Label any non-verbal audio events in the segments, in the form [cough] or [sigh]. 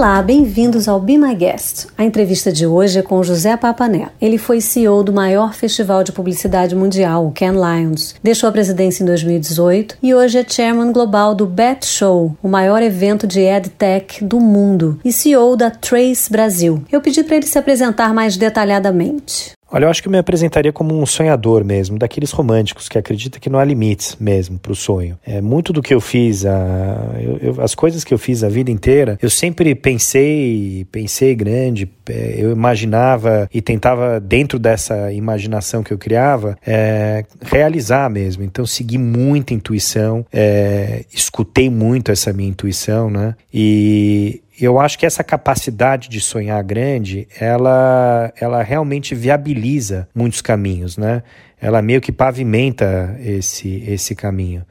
Olá, bem-vindos ao Be My Guest. A entrevista de hoje é com José Papané. Ele foi CEO do maior festival de publicidade mundial, o Cannes Lions. Deixou a presidência em 2018 e hoje é chairman global do Bet Show, o maior evento de EdTech do mundo, e CEO da Trace Brasil. Eu pedi para ele se apresentar mais detalhadamente. Olha, eu acho que eu me apresentaria como um sonhador mesmo, daqueles românticos que acredita que não há limites mesmo para o sonho. É muito do que eu fiz, a, eu, eu, as coisas que eu fiz a vida inteira, eu sempre pensei, pensei grande, é, eu imaginava e tentava dentro dessa imaginação que eu criava é, realizar mesmo. Então segui muita intuição, é, escutei muito essa minha intuição, né? E eu acho que essa capacidade de sonhar grande, ela, ela realmente viabiliza muitos caminhos, né? Ela meio que pavimenta esse, esse caminho.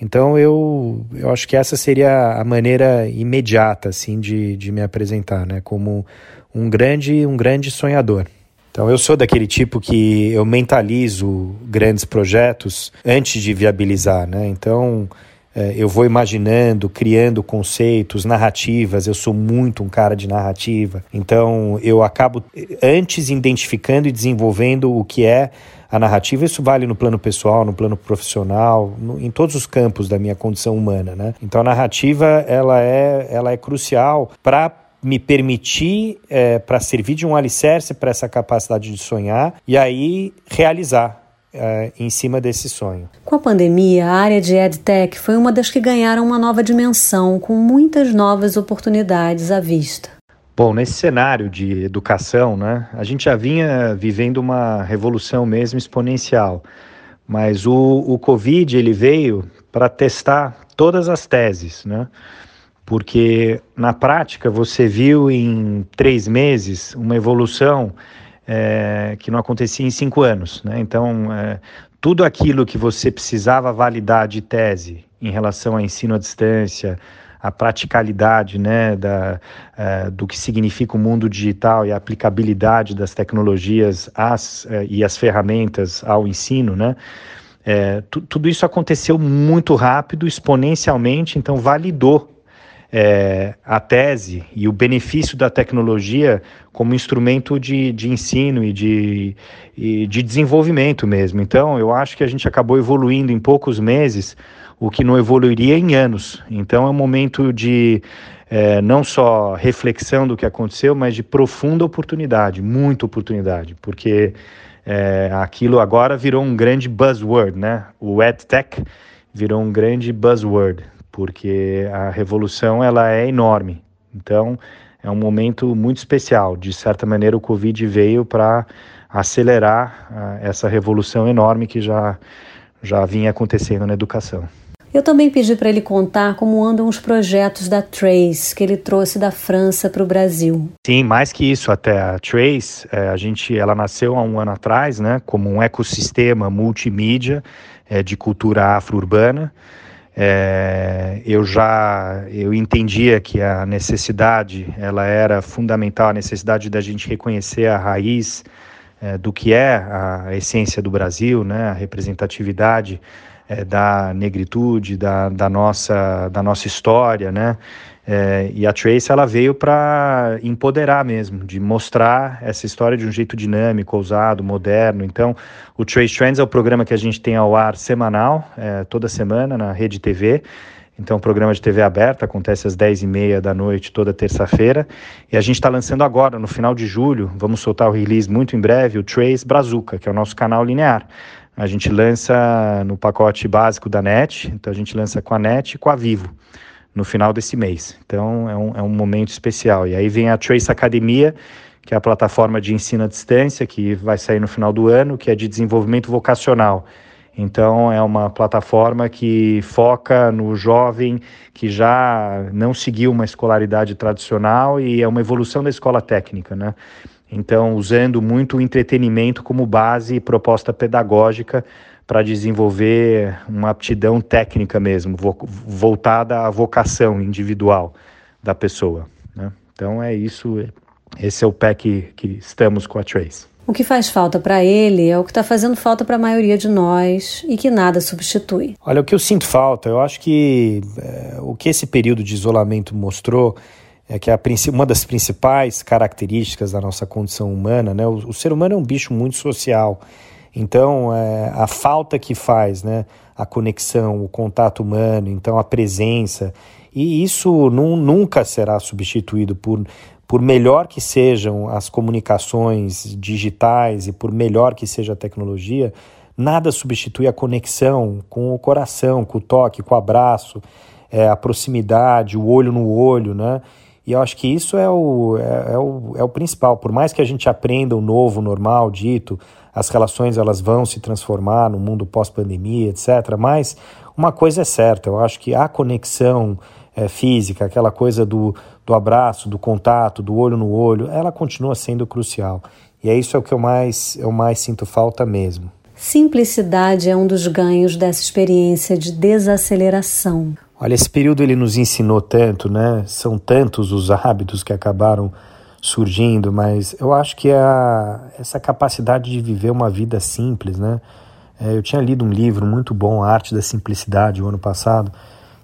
Então eu, eu acho que essa seria a maneira imediata assim de, de me apresentar, né? Como um grande, um grande sonhador. Então eu sou daquele tipo que eu mentalizo grandes projetos antes de viabilizar, né? Então eu vou imaginando, criando conceitos, narrativas. Eu sou muito um cara de narrativa. Então, eu acabo antes identificando e desenvolvendo o que é a narrativa. Isso vale no plano pessoal, no plano profissional, no, em todos os campos da minha condição humana, né? Então, a narrativa ela é, ela é crucial para me permitir, é, para servir de um alicerce para essa capacidade de sonhar e aí realizar uh, em cima desse sonho. Com a pandemia, a área de EdTech foi uma das que ganharam uma nova dimensão, com muitas novas oportunidades à vista. Bom, nesse cenário de educação, né, a gente já vinha vivendo uma revolução mesmo exponencial, mas o, o Covid ele veio para testar todas as teses, né? Porque na prática você viu em três meses uma evolução é, que não acontecia em cinco anos. Né? Então, é, tudo aquilo que você precisava validar de tese em relação ao ensino à distância, a praticalidade né, da, é, do que significa o mundo digital e a aplicabilidade das tecnologias às, é, e as ferramentas ao ensino, né, é, tudo isso aconteceu muito rápido, exponencialmente, então validou é, a tese e o benefício da tecnologia como instrumento de, de ensino e de, e de desenvolvimento mesmo. Então, eu acho que a gente acabou evoluindo em poucos meses o que não evoluiria em anos. Então, é um momento de é, não só reflexão do que aconteceu, mas de profunda oportunidade, muita oportunidade, porque é, aquilo agora virou um grande buzzword, né? O EdTech virou um grande buzzword porque a revolução ela é enorme. Então, é um momento muito especial. De certa maneira, o Covid veio para acelerar uh, essa revolução enorme que já, já vinha acontecendo na educação. Eu também pedi para ele contar como andam os projetos da Trace, que ele trouxe da França para o Brasil. Sim, mais que isso até. A Trace, é, a gente, ela nasceu há um ano atrás, né, como um ecossistema multimídia é, de cultura afro-urbana. É, eu já eu entendia que a necessidade ela era fundamental, a necessidade da gente reconhecer a raiz é, do que é a essência do Brasil, né, a representatividade é, da negritude, da, da, nossa, da nossa história, né, é, e a Trace ela veio para empoderar mesmo, de mostrar essa história de um jeito dinâmico, ousado, moderno. Então, o Trace Trends é o programa que a gente tem ao ar semanal, é, toda semana na Rede TV. Então, o programa de TV aberta acontece às 10h30 da noite, toda terça-feira. E a gente está lançando agora, no final de julho, vamos soltar o release muito em breve, o Trace Brazuca, que é o nosso canal linear. A gente lança no pacote básico da NET, então a gente lança com a NET e com a Vivo no final desse mês. Então é um, é um momento especial. E aí vem a Trace Academia, que é a plataforma de ensino à distância, que vai sair no final do ano, que é de desenvolvimento vocacional. Então, é uma plataforma que foca no jovem que já não seguiu uma escolaridade tradicional e é uma evolução da escola técnica, né? Então, usando muito o entretenimento como base e proposta pedagógica para desenvolver uma aptidão técnica mesmo, voltada à vocação individual da pessoa. Né? Então é isso, esse é o pé que, que estamos com a Trace. O que faz falta para ele é o que está fazendo falta para a maioria de nós e que nada substitui. Olha, o que eu sinto falta, eu acho que é, o que esse período de isolamento mostrou é que a, uma das principais características da nossa condição humana, né, o, o ser humano é um bicho muito social. Então, é, a falta que faz, né, a conexão, o contato humano, então a presença, e isso nunca será substituído por, por melhor que sejam as comunicações digitais e por melhor que seja a tecnologia, nada substitui a conexão com o coração, com o toque, com o abraço, é, a proximidade, o olho no olho, né? E eu acho que isso é o, é, é, o, é o principal. Por mais que a gente aprenda o novo, normal, dito, as relações elas vão se transformar no mundo pós-pandemia, etc. Mas uma coisa é certa, eu acho que a conexão é, física, aquela coisa do, do abraço, do contato, do olho no olho, ela continua sendo crucial. E é isso é o que eu mais, eu mais sinto falta mesmo. Simplicidade é um dos ganhos dessa experiência de desaceleração. Olha, esse período ele nos ensinou tanto, né? São tantos os hábitos que acabaram surgindo, mas eu acho que a, essa capacidade de viver uma vida simples, né? É, eu tinha lido um livro muito bom, A Arte da Simplicidade, o ano passado,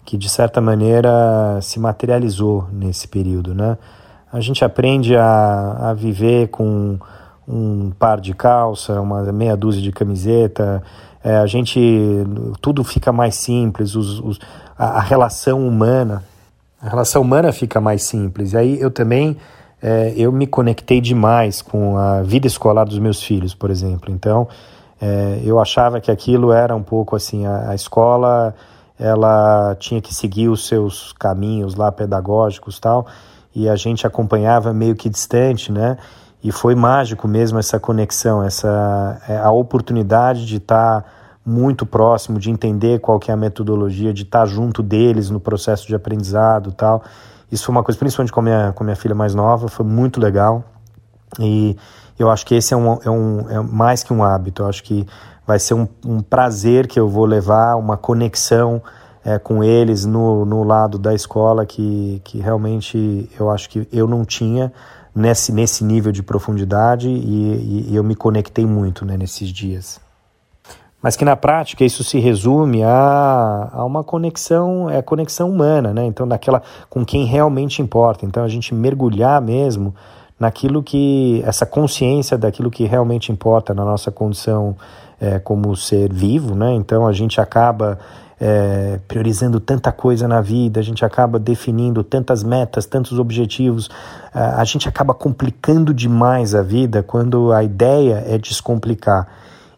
que de certa maneira se materializou nesse período, né? A gente aprende a, a viver com um par de calça, uma meia dúzia de camiseta, é, a gente tudo fica mais simples, os, os, a, a, relação humana, a relação humana fica mais simples. E aí eu também é, eu me conectei demais com a vida escolar dos meus filhos, por exemplo. Então é, eu achava que aquilo era um pouco assim a, a escola ela tinha que seguir os seus caminhos lá pedagógicos tal e a gente acompanhava meio que distante, né? E foi mágico mesmo essa conexão, essa é, a oportunidade de estar tá muito próximo, de entender qual que é a metodologia, de estar tá junto deles no processo de aprendizado, tal. Isso foi uma coisa, principalmente com a minha, com a minha filha mais nova, foi muito legal. E eu acho que esse é, um, é, um, é mais que um hábito, eu acho que vai ser um, um prazer que eu vou levar, uma conexão é, com eles no, no lado da escola que, que realmente eu acho que eu não tinha nesse, nesse nível de profundidade e, e eu me conectei muito né, nesses dias. Mas que na prática isso se resume a, a uma conexão, é conexão humana, né? Então, daquela com quem realmente importa. Então, a gente mergulhar mesmo naquilo que, essa consciência daquilo que realmente importa na nossa condição é, como ser vivo, né? Então, a gente acaba é, priorizando tanta coisa na vida, a gente acaba definindo tantas metas, tantos objetivos, a gente acaba complicando demais a vida quando a ideia é descomplicar.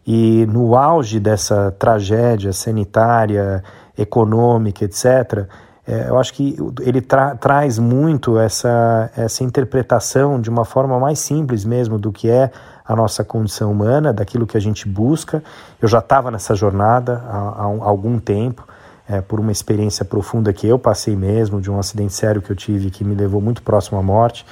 E no auge dessa tragédia sanitária, econômica, etc., é, eu acho que ele tra traz muito essa, essa interpretação de uma forma mais simples mesmo do que é a nossa condição humana, daquilo que a gente busca. Eu já estava nessa jornada há, há, algum tempo, é, por uma experiência profunda que eu passei mesmo, de um acidente sério que eu tive que me levou muito próximo à morte.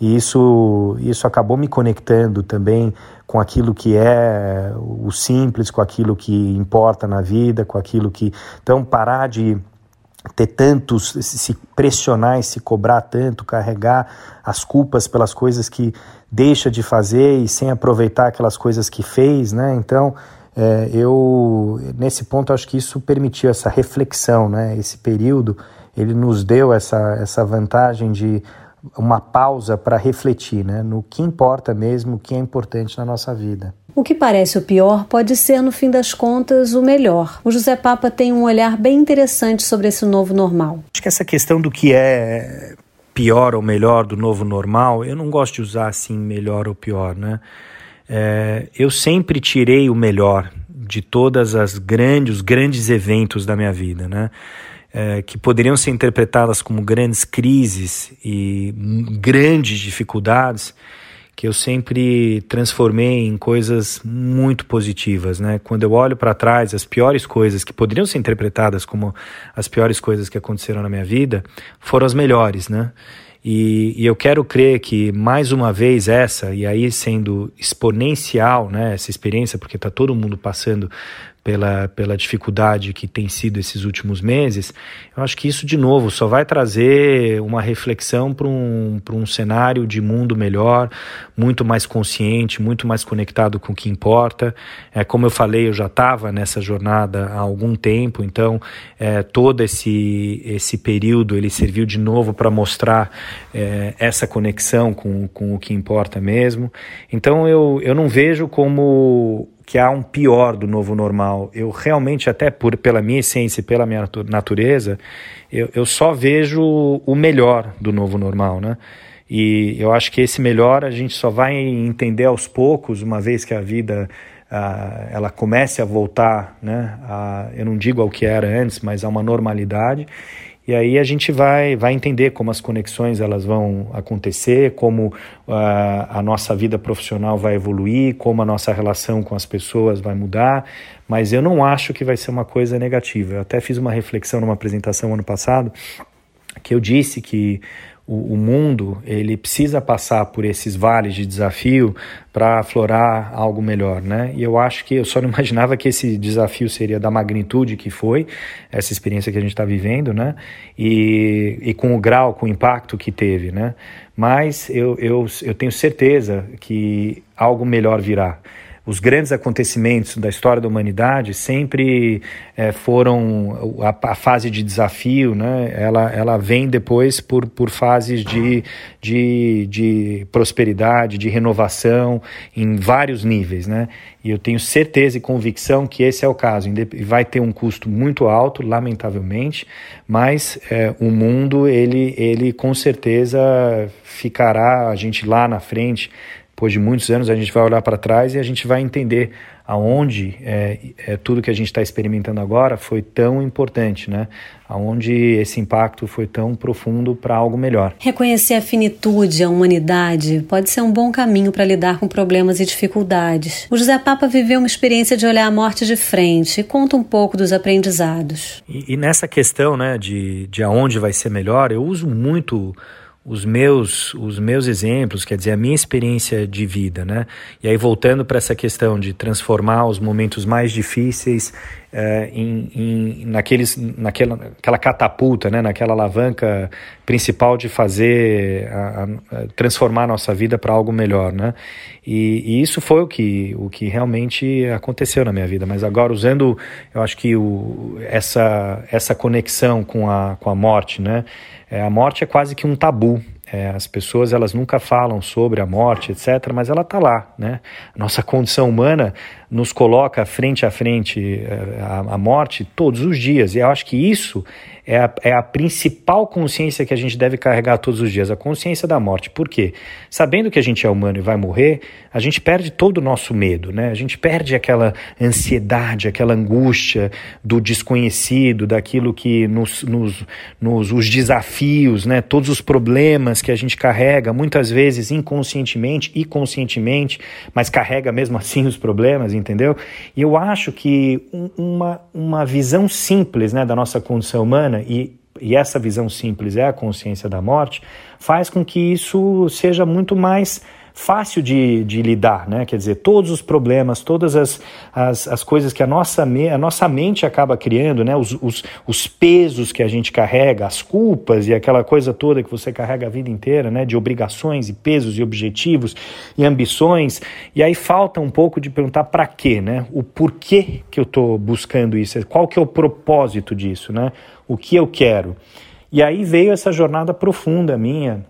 E isso, isso acabou me conectando também com aquilo que é o simples, com aquilo que importa na vida, com aquilo que. Então, parar de ter tantos, se pressionar e se cobrar tanto, carregar as culpas pelas coisas que deixa de fazer e sem aproveitar aquelas coisas que fez, né? Então, é, eu nesse ponto acho que isso permitiu essa reflexão, né? Esse período ele nos deu essa essa vantagem de uma pausa para refletir, né? No que importa mesmo, o que é importante na nossa vida. O que parece o pior pode ser, no fim das contas, o melhor. O José Papa tem um olhar bem interessante sobre esse novo normal. Acho que essa questão do que é pior ou melhor do novo normal, eu não gosto de usar assim melhor ou pior, né? É, eu sempre tirei o melhor de todas as grandes, os grandes eventos da minha vida, né? É, que poderiam ser interpretadas como grandes crises e grandes dificuldades que eu sempre transformei em coisas muito positivas, né? Quando eu olho para trás, as piores coisas que poderiam ser interpretadas como as piores coisas que aconteceram na minha vida foram as melhores, né? E, e, eu quero crer que mais uma vez essa, e aí sendo exponencial, né, essa experiência, porque está todo mundo passando pela, pela dificuldade que tem sido esses últimos meses, eu acho que isso, de novo, só vai trazer uma reflexão para um, um cenário de mundo melhor, muito mais consciente, muito mais conectado com o que importa. É, como eu falei, eu já estava nessa jornada há algum tempo, então é, todo esse, esse período ele serviu de novo para mostrar é, essa conexão com, com o que importa mesmo. Então eu, eu não vejo como que há um pior do novo normal. Eu realmente, até por, pela minha essência e pela minha natureza, eu, eu só vejo o melhor do novo normal, né? E eu acho que esse melhor a gente só vai entender aos poucos, uma vez que a vida ela comece a voltar, né? A, eu não digo ao que era antes, mas a uma normalidade. E aí a gente vai, vai entender como as conexões elas vão acontecer, como uh, a nossa vida profissional vai evoluir, como a nossa relação com as pessoas vai mudar. Mas eu não acho que vai ser uma coisa negativa. Eu até fiz uma reflexão numa apresentação ano passado que eu disse que o, o, mundo ele precisa passar por esses vales de desafio para aflorar algo melhor, né? E eu acho que eu só não [laughs] imaginava que esse desafio seria da magnitude que foi essa experiência que a gente está vivendo, né? E, e com o grau, com o impacto que teve, né? Mas eu, eu, eu tenho certeza que algo melhor virá os grandes acontecimentos da história da humanidade sempre é, foram a, a, fase de desafio, né? ela, ela vem depois por, por fases de, de, de prosperidade, de renovação em vários níveis. Né? E eu tenho certeza e convicção que esse é o caso. Vai ter um custo muito alto, lamentavelmente, mas é, o mundo, ele, ele com certeza ficará, a gente lá na frente, depois de muitos anos, a gente vai olhar para trás e a gente vai entender aonde é, é, tudo que a gente está experimentando agora foi tão importante, né? Aonde esse impacto foi tão profundo para algo melhor. Reconhecer a finitude, a humanidade, pode ser um bom caminho para lidar com problemas e dificuldades. O José Papa viveu uma experiência de olhar a morte de frente e conta um pouco dos aprendizados. E, e nessa questão, né, de, de aonde vai ser melhor, eu uso muito os meus os meus exemplos, quer dizer, a minha experiência de vida, né? E aí voltando para essa questão de transformar os momentos mais difíceis é, em, em, naqueles, naquela aquela catapulta, né? Naquela alavanca principal de fazer, a, a, transformar a nossa vida para algo melhor, né? E, e, isso foi o que, o que realmente aconteceu na minha vida. Mas agora usando, eu acho que o, essa, essa conexão com a, com a morte, né? É, a morte é quase que um tabu. É, as pessoas elas nunca falam sobre a morte, etc., mas ela está lá. Né? Nossa condição humana nos coloca frente a frente é, a, a morte todos os dias. E eu acho que isso é a, é a principal consciência que a gente deve carregar todos os dias, a consciência da morte. Por quê? Sabendo que a gente é humano e vai morrer, a gente perde todo o nosso medo, né? A gente perde aquela ansiedade, aquela angústia do desconhecido, daquilo que nos, nos, nos os desafios, né? Todos os problemas que a gente carrega, muitas vezes inconscientemente e conscientemente, mas carrega mesmo assim os problemas, entendeu? E eu acho que uma, uma visão simples, né, da nossa condição humana humana, e, e essa visão simples é a consciência da morte, faz com que isso seja muito mais fácil de, de lidar, né? Quer dizer, todos os problemas, todas as, as, as coisas que a nossa, a nossa mente acaba criando, né? Os, os, os pesos que a gente carrega, as culpas e aquela coisa toda que você carrega a vida inteira, né? De obrigações e pesos e objetivos e ambições. E aí falta um pouco de perguntar para quê, né? O porquê que eu estou buscando isso, qual que é o propósito disso, né? O que eu quero. E aí veio essa jornada profunda minha,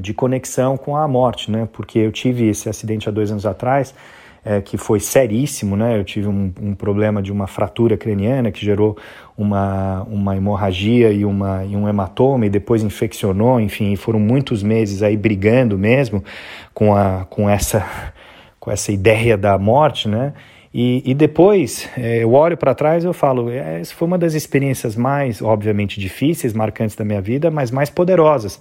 de conexão com a morte, né? Porque eu tive esse acidente há dois anos atrás, é, que foi seríssimo, né? Eu tive um, um, problema de uma fratura craniana que gerou uma, uma hemorragia e, uma, e um hematoma e depois infeccionou, enfim, foram muitos meses aí brigando mesmo com, a, com, essa, com essa ideia da morte, né? E, e depois é, eu olho para trás e eu falo, é, essa foi uma das experiências mais, obviamente, difíceis, marcantes da minha vida, mas mais poderosas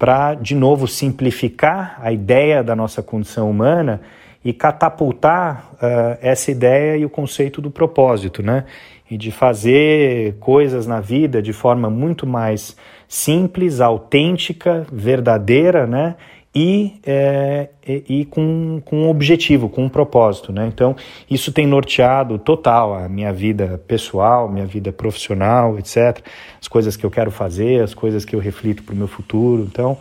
para, de novo, simplificar a ideia da nossa condição humana e catapultar uh, essa ideia e o conceito do propósito, né? E de fazer coisas na vida de forma muito mais simples, autêntica, verdadeira, né? E, é, e, com, com um objetivo, com um propósito. Né? Então, isso tem norteado total a minha vida pessoal, minha vida profissional, etc. As coisas que eu quero fazer, as coisas que eu reflito para o meu futuro. Então,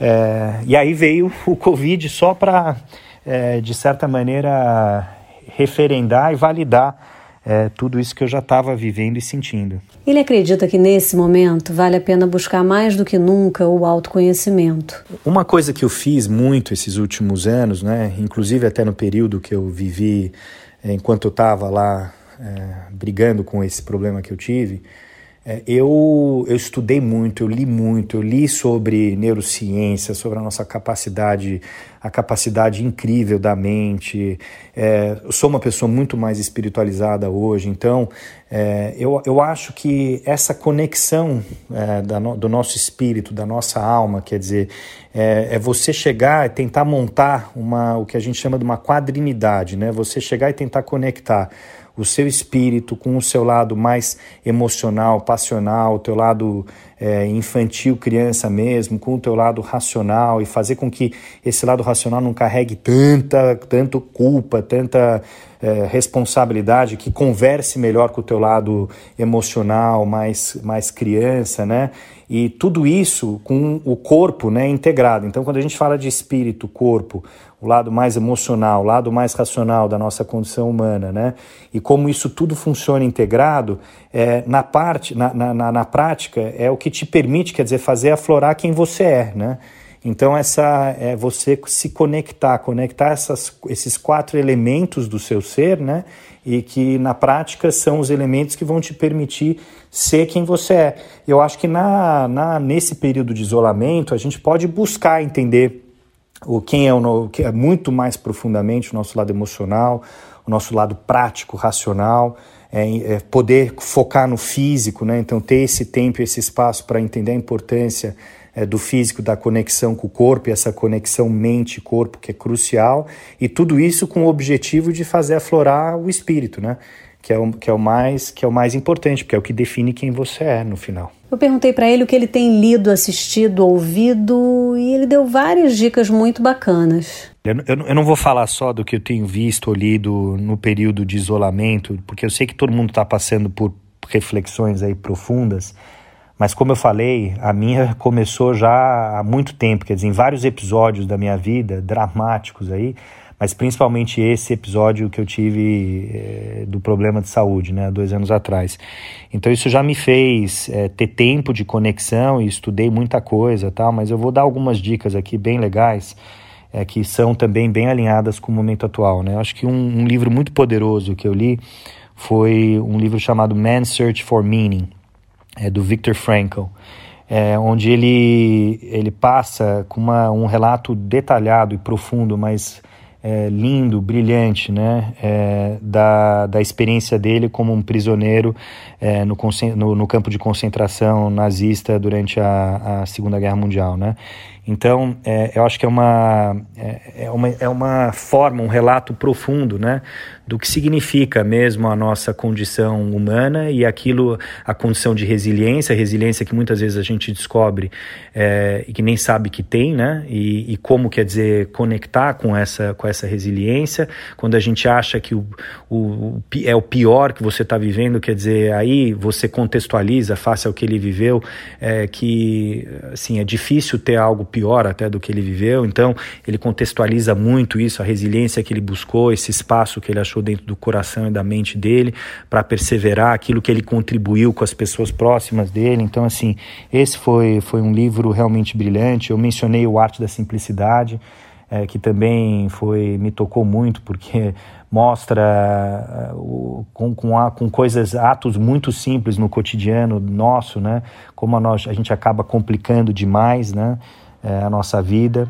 é, e aí veio [laughs] o Covid só para, é, de certa maneira, referendar e validar é, tudo isso que eu já estava vivendo e sentindo. Ele acredita que nesse momento vale a pena buscar mais do que nunca o autoconhecimento. Uma coisa que eu fiz muito esses últimos anos, né, inclusive até no período que eu vivi enquanto eu estava lá é, brigando com esse problema que eu tive, eu, eu estudei muito, eu li muito, eu li sobre neurociência, sobre a nossa capacidade, a capacidade incrível da mente. É, eu sou uma pessoa muito mais espiritualizada hoje, então é, eu, eu acho que essa conexão é, da no, do nosso espírito, da nossa alma, quer dizer, é, é, você chegar e tentar montar uma, o que a gente chama de uma quadrinidade, né? Você chegar e tentar conectar o seu espírito com o seu lado mais emocional, passional, o teu lado é, infantil, criança mesmo, com o teu lado racional e fazer com que esse lado racional não carregue tanta, tanto culpa, tanta é, responsabilidade, que converse melhor com o teu lado emocional, mais, mais criança, né? E tudo isso com o corpo né, integrado. Então, quando a gente fala de espírito, corpo, o lado mais emocional, o lado mais racional da nossa condição humana, né? E como isso tudo funciona integrado, é, na parte, na, na, na prática, é o que te permite, quer dizer, fazer aflorar quem você é, né? Então, essa é você se conectar, conectar essas, esses quatro elementos do seu ser, né? E que na prática são os elementos que vão te permitir ser quem você é. Eu acho que na, na, nesse período de isolamento, a gente pode buscar entender o quem é o que é muito mais profundamente o nosso lado emocional, o nosso lado prático, racional, é, é poder focar no físico, né? Então ter esse tempo, esse espaço para entender a importância é, do físico, da conexão com o corpo, e essa conexão mente-corpo que é crucial, e tudo isso com o objetivo de fazer aflorar o espírito, né? Que é o, que é o, mais, que é o mais importante, porque é o que define quem você é no final. Eu perguntei para ele o que ele tem lido, assistido, ouvido, e ele deu várias dicas muito bacanas. Eu, eu, eu, não vou falar só do que eu tenho visto ou lido no período de isolamento, porque eu sei que todo mundo está passando por reflexões aí profundas, mas como eu falei, a minha começou já há muito tempo, quer dizer, em vários episódios da minha vida, dramáticos aí, mas principalmente esse episódio que eu tive é, do problema de saúde, né, dois anos atrás. Então isso já me fez é, ter tempo de conexão e estudei muita coisa, tal, mas eu vou dar algumas dicas aqui bem legais. É, que são também bem alinhadas com o momento atual. Né? Eu acho que um, um livro muito poderoso que eu li foi um livro chamado Man's Search for Meaning, é, do Viktor Frankl, é, onde ele, ele passa com uma, um relato detalhado e profundo, mas é, lindo, brilhante, né, é, da, da experiência dele como um prisioneiro é, no, no, no, campo de concentração nazista durante a, a Segunda Guerra Mundial, né. Então, é, eu acho que é uma, é, é, uma, é uma forma, um relato profundo, né, do que significa mesmo a nossa condição humana e aquilo, a condição de resiliência, resiliência que muitas vezes a gente descobre é, e que nem sabe que tem, né? E, e, como quer dizer conectar com essa, com essa resiliência. Quando a gente acha que o, o, é o pior que você está vivendo, quer dizer, aí você contextualiza face ao que ele viveu, é, que assim, é difícil ter algo pior até do que ele viveu. Então, ele contextualiza muito isso, a resiliência que ele buscou, esse espaço que ele achou dentro do coração e da mente dele para perseverar, aquilo que ele contribuiu com as pessoas próximas dele. Então, assim, esse foi, foi um livro realmente brilhante. Eu mencionei o Arte da Simplicidade, é, que também foi me tocou muito, porque mostra uh, com, com, a, com coisas, atos muito simples no cotidiano nosso, né? Como a, nós, a gente acaba complicando demais, né? É, a nossa vida.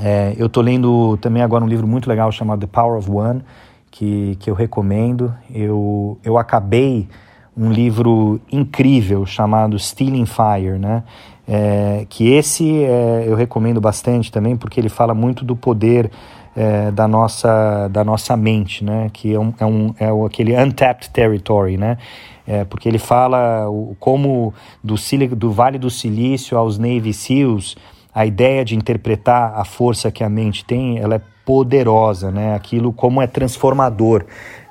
É, eu estou lendo também agora um livro muito legal chamado The Power of One, que, que eu recomendo. Eu, eu acabei um livro incrível chamado Stealing Fire, né? É, que esse é, eu recomendo bastante também porque ele fala muito do poder é, da nossa da nossa mente, né? Que é um, é, um, é aquele untapped territory, né? É, porque ele fala o, como do, do Vale do Silício aos Navy SEALs a ideia de interpretar a força que a mente tem, ela é poderosa, né? Aquilo como é transformador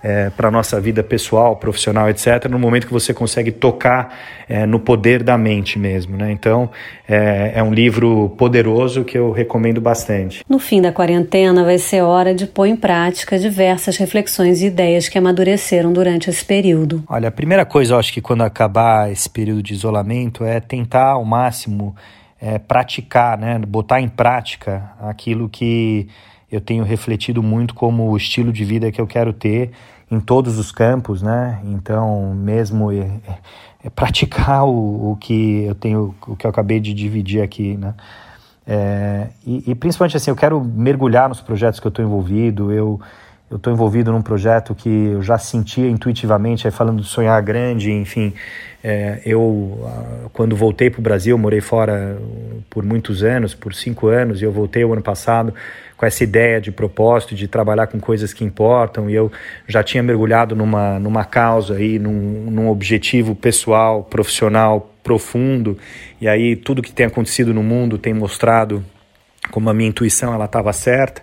é, para a nossa vida pessoal, profissional, etc., no momento que você consegue tocar é, no poder da mente mesmo. Né? Então, é, é, um livro poderoso que eu recomendo bastante. No fim da quarentena, vai ser hora de pôr em prática diversas reflexões e ideias que amadureceram durante esse período. Olha, a primeira coisa, eu acho que quando acabar esse período de isolamento é tentar ao máximo é, praticar, né? botar em prática aquilo que eu tenho refletido muito como o estilo de vida que eu quero ter em todos os campos, né? Então, mesmo é, é praticar o, o, que eu tenho, o que eu acabei de dividir aqui, né? É, e, e, principalmente assim, eu quero mergulhar nos projetos que eu estou envolvido. Eu eu estou envolvido num projeto que eu já sentia intuitivamente, aí falando de sonhar grande, enfim. É, eu, ah, quando voltei para o Brasil, morei fora por muitos anos, por cinco anos, e eu voltei o ano passado com essa ideia de propósito, de trabalhar com coisas que importam, e eu já tinha mergulhado numa, numa causa aí, num, num objetivo pessoal, profissional profundo, e aí tudo que tem acontecido no mundo tem mostrado como a minha intuição ela estava certa.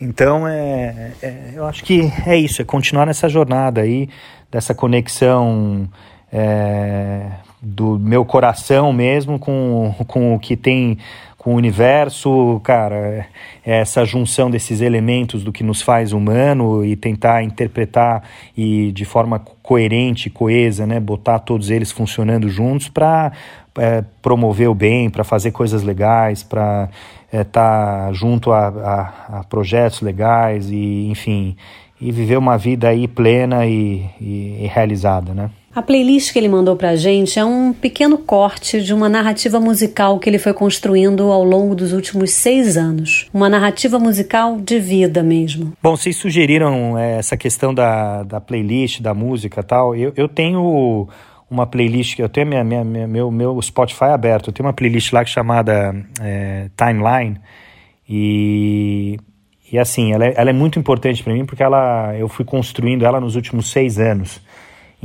Então, é, é, eu acho que é isso, é continuar nessa jornada aí, dessa conexão é, do meu coração mesmo com, com o que tem com o universo, cara, é, essa junção desses elementos do que nos faz humano e tentar interpretar e de forma coerente, coesa, né, botar todos eles funcionando juntos para é, promover o bem, para fazer coisas legais, para estar é, tá junto a, a, a, projetos legais e, enfim, e viver uma vida aí plena e, e, e realizada, né? A playlist que ele mandou pra gente é um pequeno corte de uma narrativa musical que ele foi construindo ao longo dos últimos seis anos. Uma narrativa musical de vida mesmo. Bom, vocês sugeriram é, essa questão da, da playlist, da música tal. Eu, eu tenho uma playlist, eu tenho minha, minha, minha, meu, meu Spotify aberto, eu tenho uma playlist lá chamada é, Timeline e, e assim, ela é, ela é muito importante para mim porque ela, eu fui construindo ela nos últimos seis anos.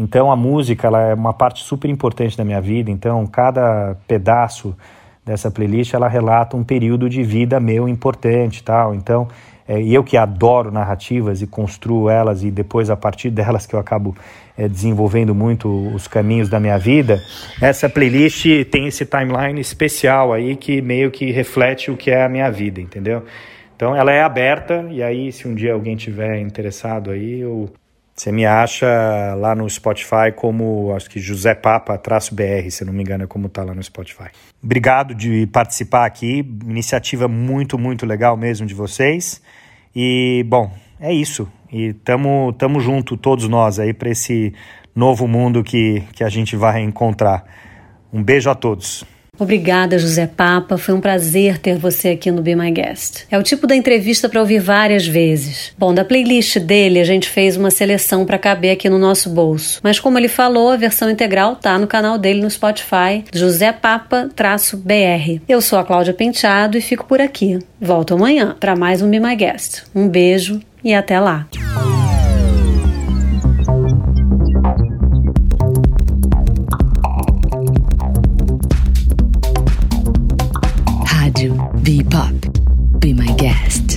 Então a música ela é uma parte super importante da minha vida. Então cada pedaço dessa playlist ela relata um período de vida meu importante, tal. Então é, eu que adoro narrativas e construo elas e depois a partir [laughs] delas que eu acabo é, desenvolvendo muito os caminhos da minha vida, essa playlist tem esse timeline especial aí que meio que reflete o que é a minha vida, entendeu? Então ela é aberta e aí se um dia alguém tiver interessado aí, eu você me acha lá no Spotify como, acho que José Papa, traço BR, se não me engano, é como tá lá no Spotify. Obrigado de participar aqui, iniciativa muito, muito legal mesmo de vocês. E, bom, é isso. E tamo, tamo junto, todos nós aí, para esse novo mundo que, que a gente vai encontrar. Um beijo a todos. Obrigada, José Papa. Foi um prazer ter você aqui no Be My Guest. É o tipo da entrevista para ouvir várias vezes. Bom, da playlist dele, a gente fez uma seleção para caber aqui no nosso bolso. Mas como ele falou, a versão integral tá no canal dele no Spotify, José Papa-BR. Eu sou a Cláudia Penteado e fico por aqui. Volto amanhã para mais um Be My Guest. Um beijo e até lá. Be Pop. Be my guest.